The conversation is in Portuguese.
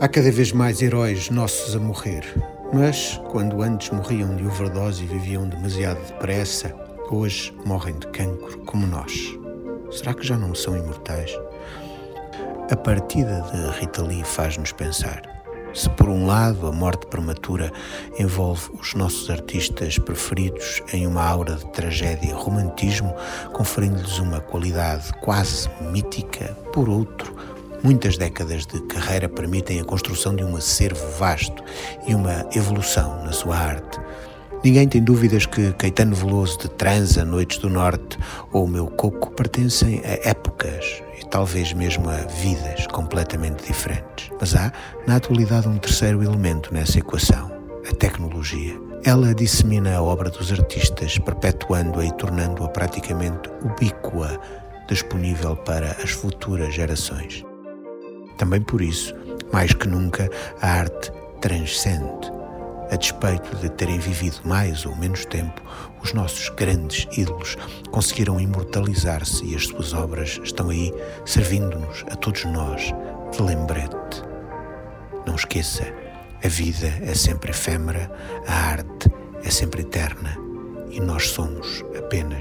Há cada vez mais heróis nossos a morrer, mas quando antes morriam de overdose e viviam demasiado depressa, hoje morrem de cancro, como nós. Será que já não são imortais? A partida de Rita Lee faz-nos pensar. Se por um lado a morte prematura envolve os nossos artistas preferidos em uma aura de tragédia e romantismo, conferindo-lhes uma qualidade quase mítica, por outro, muitas décadas de carreira permitem a construção de um acervo vasto e uma evolução na sua arte. Ninguém tem dúvidas que Caetano Veloso de Transa, Noites do Norte ou O Meu Coco pertencem a épocas e talvez mesmo a vidas completamente diferentes. Mas há, na atualidade, um terceiro elemento nessa equação: a tecnologia. Ela dissemina a obra dos artistas, perpetuando-a e tornando-a praticamente ubíqua, disponível para as futuras gerações. Também por isso, mais que nunca, a arte transcende a despeito de terem vivido mais ou menos tempo, os nossos grandes ídolos conseguiram imortalizar-se e as suas obras estão aí servindo-nos a todos nós de lembrete. Não esqueça, a vida é sempre efêmera, a arte é sempre eterna e nós somos apenas.